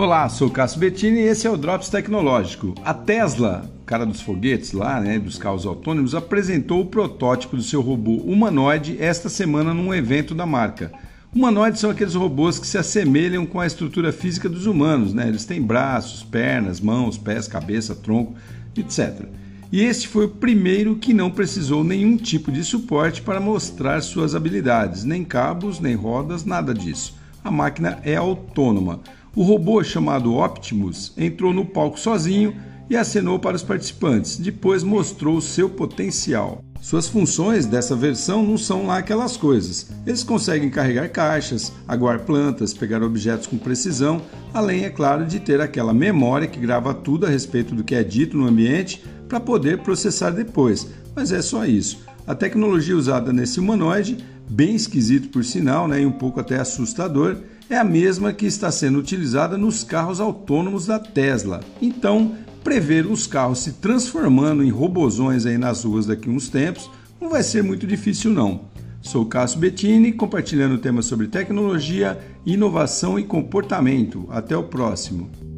Olá, sou o Cássio Bettini e esse é o Drops Tecnológico. A Tesla, cara dos foguetes lá, né, dos carros autônomos, apresentou o protótipo do seu robô humanoide esta semana num evento da marca. Humanoides são aqueles robôs que se assemelham com a estrutura física dos humanos, né? Eles têm braços, pernas, mãos, pés, cabeça, tronco, etc. E este foi o primeiro que não precisou nenhum tipo de suporte para mostrar suas habilidades, nem cabos, nem rodas, nada disso. A máquina é autônoma. O robô chamado Optimus entrou no palco sozinho e acenou para os participantes. Depois mostrou seu potencial. Suas funções dessa versão não são lá aquelas coisas. Eles conseguem carregar caixas, aguar plantas, pegar objetos com precisão, além, é claro, de ter aquela memória que grava tudo a respeito do que é dito no ambiente para poder processar depois. Mas é só isso. A tecnologia usada nesse humanoide, bem esquisito por sinal, né, e um pouco até assustador, é a mesma que está sendo utilizada nos carros autônomos da Tesla. Então, prever os carros se transformando em robozões aí nas ruas daqui a uns tempos não vai ser muito difícil não. Sou Cássio Bettini, compartilhando temas sobre tecnologia, inovação e comportamento. Até o próximo.